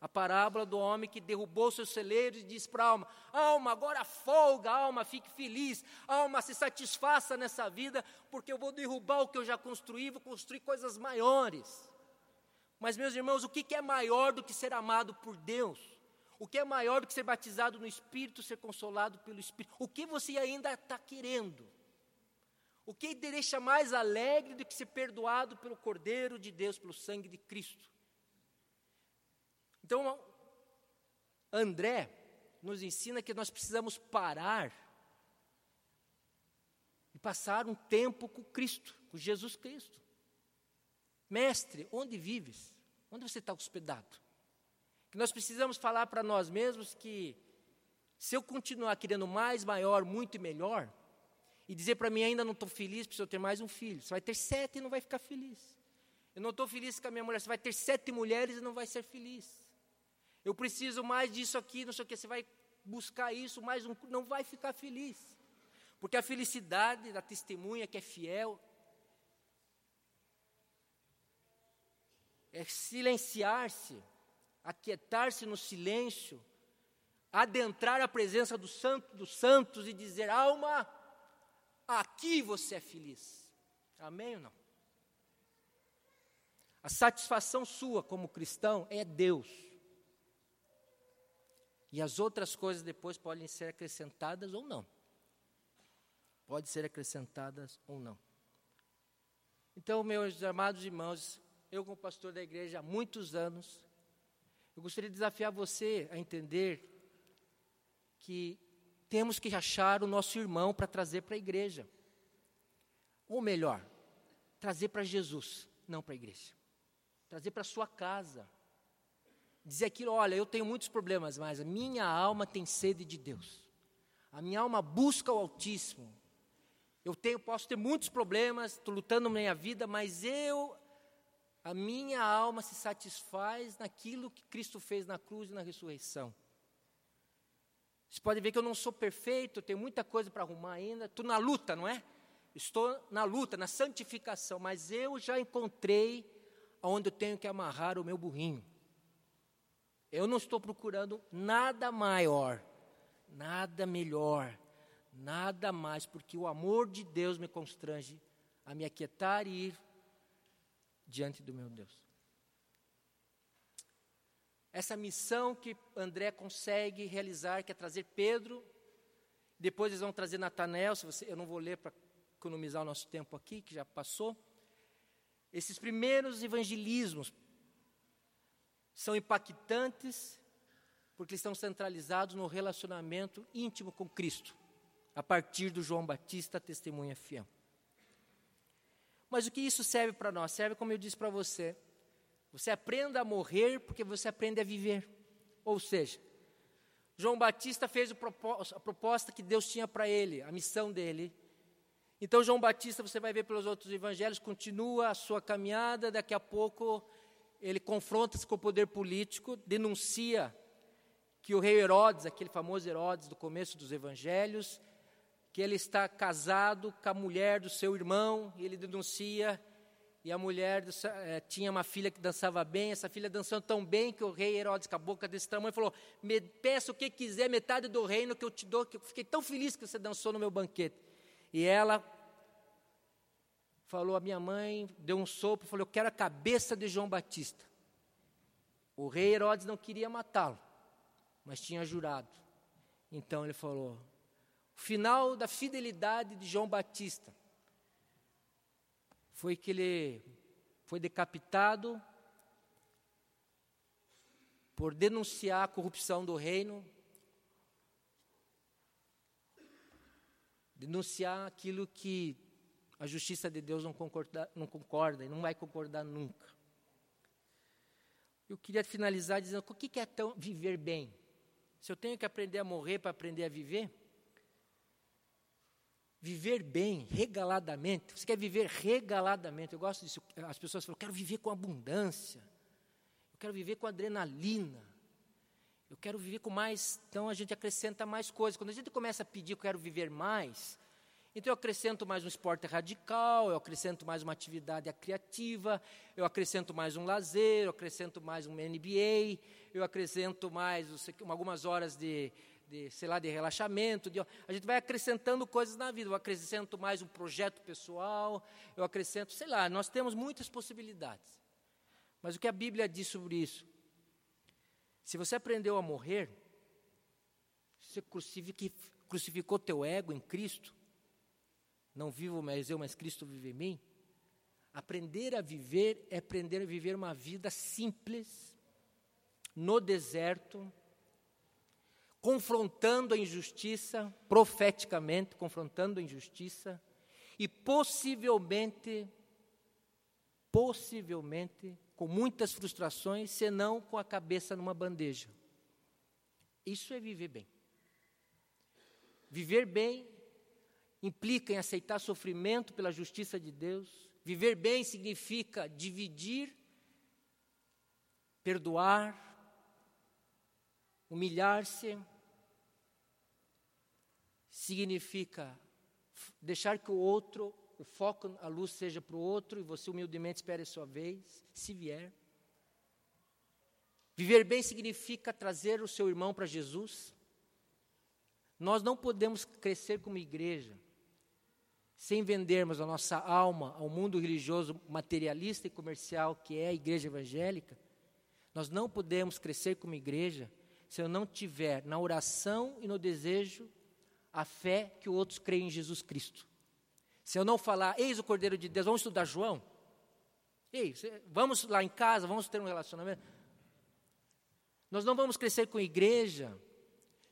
A parábola do homem que derrubou seus celeiros e disse para a alma: Alma, agora folga, alma, fique feliz, alma, se satisfaça nessa vida, porque eu vou derrubar o que eu já construí, vou construir coisas maiores. Mas, meus irmãos, o que é maior do que ser amado por Deus? O que é maior do que ser batizado no Espírito, ser consolado pelo Espírito? O que você ainda está querendo? O que te deixa mais alegre do que ser perdoado pelo Cordeiro de Deus, pelo sangue de Cristo? Então, André nos ensina que nós precisamos parar e passar um tempo com Cristo, com Jesus Cristo. Mestre, onde vives? Onde você está hospedado? Que nós precisamos falar para nós mesmos que se eu continuar querendo mais, maior, muito e melhor, e dizer para mim ainda não estou feliz, preciso ter mais um filho, você vai ter sete e não vai ficar feliz. Eu não estou feliz com a minha mulher, você vai ter sete mulheres e não vai ser feliz. Eu preciso mais disso aqui, não sei o que, você vai buscar isso, mais um, não vai ficar feliz. Porque a felicidade da testemunha que é fiel é silenciar-se aquietar-se no silêncio, adentrar a presença do santo dos santos e dizer: alma, aqui você é feliz. Amém ou não? A satisfação sua como cristão é Deus. E as outras coisas depois podem ser acrescentadas ou não. Pode ser acrescentadas ou não. Então, meus amados irmãos, eu como pastor da igreja há muitos anos, eu gostaria de desafiar você a entender que temos que achar o nosso irmão para trazer para a igreja. Ou melhor, trazer para Jesus, não para a igreja. Trazer para a sua casa. Dizer aquilo, olha, eu tenho muitos problemas, mas a minha alma tem sede de Deus. A minha alma busca o Altíssimo. Eu tenho, posso ter muitos problemas, estou lutando na minha vida, mas eu a minha alma se satisfaz naquilo que Cristo fez na cruz e na ressurreição. Você pode ver que eu não sou perfeito, eu tenho muita coisa para arrumar ainda, estou na luta, não é? Estou na luta, na santificação, mas eu já encontrei onde eu tenho que amarrar o meu burrinho. Eu não estou procurando nada maior, nada melhor, nada mais, porque o amor de Deus me constrange a me aquietar e ir diante do meu Deus. Essa missão que André consegue realizar, que é trazer Pedro, depois eles vão trazer Natanael, se você, eu não vou ler para economizar o nosso tempo aqui, que já passou. Esses primeiros evangelismos são impactantes porque estão centralizados no relacionamento íntimo com Cristo, a partir do João Batista, testemunha fiel. Mas o que isso serve para nós? Serve, como eu disse para você, você aprenda a morrer porque você aprende a viver. Ou seja, João Batista fez a proposta que Deus tinha para ele, a missão dele. Então, João Batista, você vai ver pelos outros evangelhos, continua a sua caminhada, daqui a pouco ele confronta-se com o poder político, denuncia que o rei Herodes, aquele famoso Herodes do começo dos evangelhos, que ele está casado com a mulher do seu irmão, e ele denuncia, e a mulher é, tinha uma filha que dançava bem, essa filha dançando tão bem que o rei Herodes, com a boca desse tamanho, falou: Me peça o que quiser, metade do reino que eu te dou, que eu fiquei tão feliz que você dançou no meu banquete. E ela falou: A minha mãe deu um sopro, falou: Eu quero a cabeça de João Batista. O rei Herodes não queria matá-lo, mas tinha jurado. Então ele falou: o final da fidelidade de João Batista foi que ele foi decapitado por denunciar a corrupção do reino, denunciar aquilo que a justiça de Deus não concorda, não concorda e não vai concordar nunca. Eu queria finalizar dizendo: o que é tão viver bem? Se eu tenho que aprender a morrer para aprender a viver, viver bem, regaladamente. Você quer viver regaladamente? Eu gosto disso. As pessoas falam, eu quero viver com abundância. Eu quero viver com adrenalina. Eu quero viver com mais. Então a gente acrescenta mais coisas. Quando a gente começa a pedir, eu quero viver mais, então eu acrescento mais um esporte radical, eu acrescento mais uma atividade criativa, eu acrescento mais um lazer, eu acrescento mais um NBA, eu acrescento mais algumas horas de, de, sei lá, de relaxamento. De, a gente vai acrescentando coisas na vida. Eu acrescento mais um projeto pessoal, eu acrescento, sei lá, nós temos muitas possibilidades. Mas o que a Bíblia diz sobre isso? Se você aprendeu a morrer, você crucificou teu ego em Cristo, não vivo mais eu, mas Cristo vive em mim. Aprender a viver é aprender a viver uma vida simples, no deserto, confrontando a injustiça, profeticamente confrontando a injustiça, e possivelmente, possivelmente, com muitas frustrações, senão com a cabeça numa bandeja. Isso é viver bem. Viver bem implica em aceitar sofrimento pela justiça de Deus. Viver bem significa dividir, perdoar, humilhar-se. Significa deixar que o outro, o foco, a luz seja para o outro e você humildemente espere a sua vez, se vier. Viver bem significa trazer o seu irmão para Jesus. Nós não podemos crescer como igreja sem vendermos a nossa alma ao mundo religioso materialista e comercial que é a igreja evangélica, nós não podemos crescer como igreja se eu não tiver na oração e no desejo a fé que outros creem em Jesus Cristo. Se eu não falar, eis o Cordeiro de Deus, vamos estudar João? Ei, vamos lá em casa, vamos ter um relacionamento. Nós não vamos crescer com igreja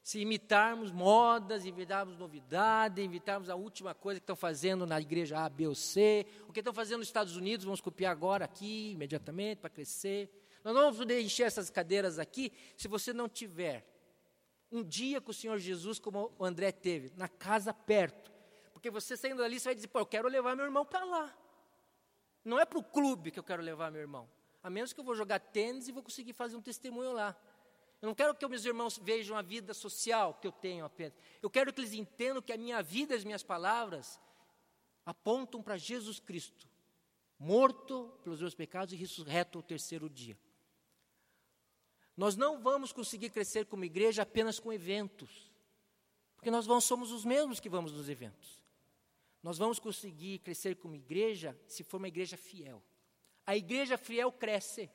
se imitarmos modas, imitarmos novidade, imitarmos a última coisa que estão fazendo na igreja A, B ou C, o que estão fazendo nos Estados Unidos, vamos copiar agora aqui, imediatamente, para crescer. Nós não vamos poder encher essas cadeiras aqui se você não tiver um dia com o Senhor Jesus, como o André teve, na casa perto. Porque você saindo dali, você vai dizer, pô, eu quero levar meu irmão para lá. Não é para o clube que eu quero levar meu irmão. A menos que eu vou jogar tênis e vou conseguir fazer um testemunho lá. Eu não quero que meus irmãos vejam a vida social que eu tenho apenas. Eu quero que eles entendam que a minha vida, as minhas palavras, apontam para Jesus Cristo, morto pelos meus pecados e ressurreto ao terceiro dia. Nós não vamos conseguir crescer como igreja apenas com eventos, porque nós vamos, somos os mesmos que vamos nos eventos. Nós vamos conseguir crescer como igreja se for uma igreja fiel. A igreja fiel cresce.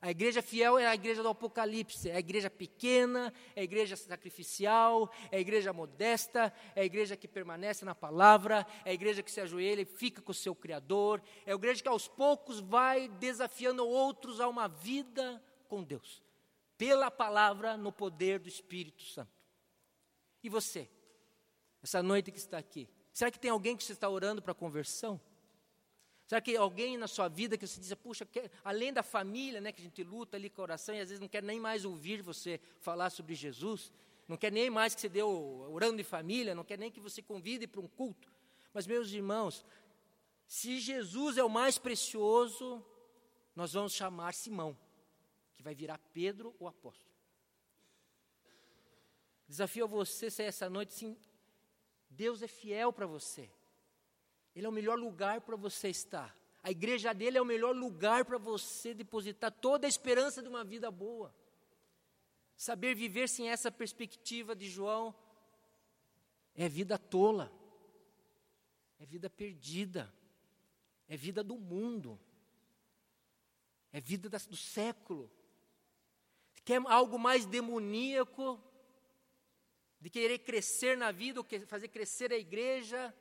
A igreja fiel é a igreja do Apocalipse, é a igreja pequena, é a igreja sacrificial, é a igreja modesta, é a igreja que permanece na palavra, é a igreja que se ajoelha e fica com o seu Criador, é a igreja que aos poucos vai desafiando outros a uma vida com Deus, pela palavra, no poder do Espírito Santo. E você, essa noite que está aqui, será que tem alguém que você está orando para conversão? Será que alguém na sua vida que você diz, puxa, além da família, né, que a gente luta ali com a oração e às vezes não quer nem mais ouvir você falar sobre Jesus, não quer nem mais que você dê orando de família, não quer nem que você convide para um culto. Mas, meus irmãos, se Jesus é o mais precioso, nós vamos chamar Simão, vai virar Pedro o apóstolo. Desafio a você sair essa noite, sim, Deus é fiel para você. Ele é o melhor lugar para você estar. A igreja dele é o melhor lugar para você depositar toda a esperança de uma vida boa. Saber viver sem essa perspectiva de João é vida tola, é vida perdida, é vida do mundo, é vida do século. Quer algo mais demoníaco, de querer crescer na vida, fazer crescer a igreja,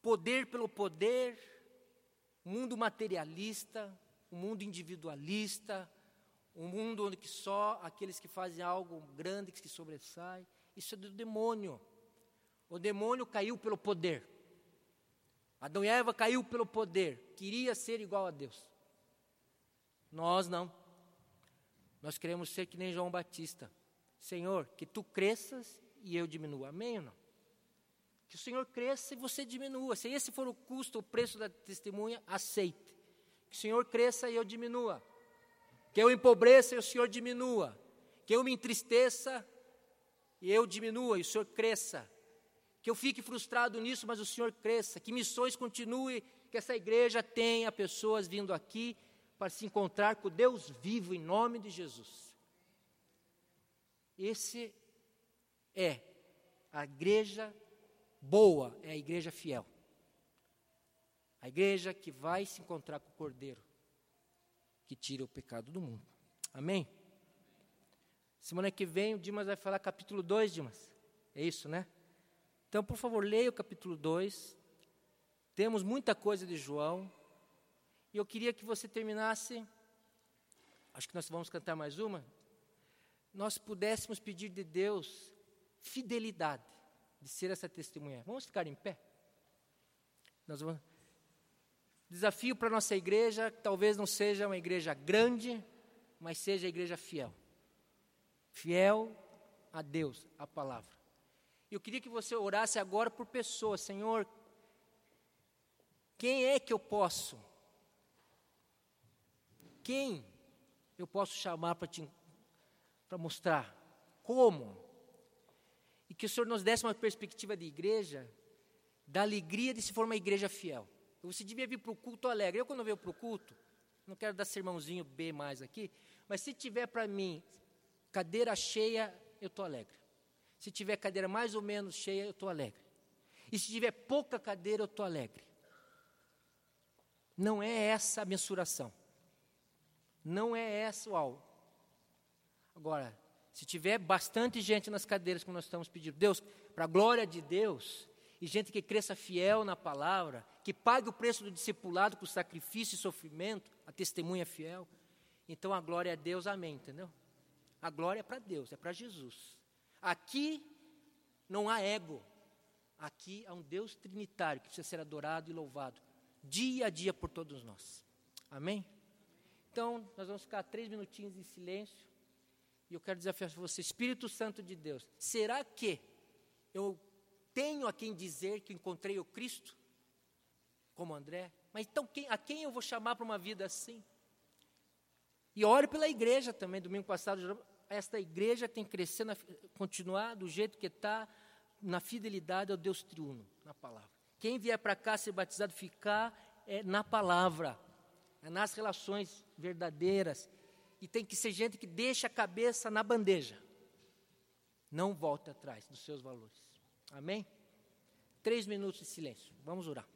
poder pelo poder, mundo materialista, um mundo individualista, um mundo onde que só aqueles que fazem algo grande que se sobressai. Isso é do demônio. O demônio caiu pelo poder. Adão e Eva caiu pelo poder, queria ser igual a Deus. Nós não. Nós queremos ser que nem João Batista. Senhor, que tu cresças e eu diminua. Amém ou não? Que o Senhor cresça e você diminua. Se esse for o custo, o preço da testemunha, aceite. Que o Senhor cresça e eu diminua. Que eu empobreça e o Senhor diminua. Que eu me entristeça e eu diminua e o Senhor cresça. Que eu fique frustrado nisso, mas o Senhor cresça. Que missões continue, que essa igreja tenha pessoas vindo aqui para se encontrar com Deus vivo em nome de Jesus. Esse é a igreja boa, é a igreja fiel. A igreja que vai se encontrar com o Cordeiro, que tira o pecado do mundo. Amém? Semana que vem o Dimas vai falar capítulo 2, Dimas. É isso, né? Então, por favor, leia o capítulo 2. Temos muita coisa de João. E eu queria que você terminasse. Acho que nós vamos cantar mais uma. Nós pudéssemos pedir de Deus fidelidade de ser essa testemunha. Vamos ficar em pé? Nós vamos. Desafio para nossa igreja, talvez não seja uma igreja grande, mas seja a igreja fiel. Fiel a Deus, a palavra. Eu queria que você orasse agora por pessoas, Senhor. Quem é que eu posso quem eu posso chamar para te para mostrar como e que o Senhor nos desse uma perspectiva de igreja da alegria de se for uma igreja fiel. Você devia vir para o culto alegre. Eu quando venho para o culto, não quero dar sermãozinho B mais aqui, mas se tiver para mim cadeira cheia, eu estou alegre. Se tiver cadeira mais ou menos cheia, eu estou alegre. E se tiver pouca cadeira, eu estou alegre. Não é essa a mensuração. Não é essa o alvo. Agora, se tiver bastante gente nas cadeiras, como nós estamos pedindo, Deus, para a glória de Deus, e gente que cresça fiel na palavra, que pague o preço do discipulado com sacrifício e sofrimento, a testemunha fiel, então a glória é Deus, amém, entendeu? A glória é para Deus, é para Jesus. Aqui não há ego, aqui há um Deus trinitário que precisa ser adorado e louvado, dia a dia por todos nós. Amém? Então, nós vamos ficar três minutinhos em silêncio. E eu quero desafiar você, Espírito Santo de Deus, será que eu tenho a quem dizer que encontrei o Cristo? Como André? Mas então, quem, a quem eu vou chamar para uma vida assim? E ore pela igreja também. Domingo passado, esta igreja tem que crescer, continuar do jeito que está, na fidelidade ao Deus triuno, na palavra. Quem vier para cá ser batizado, ficar é, na palavra é nas relações verdadeiras. E tem que ser gente que deixa a cabeça na bandeja. Não volta atrás dos seus valores. Amém? Três minutos de silêncio. Vamos orar.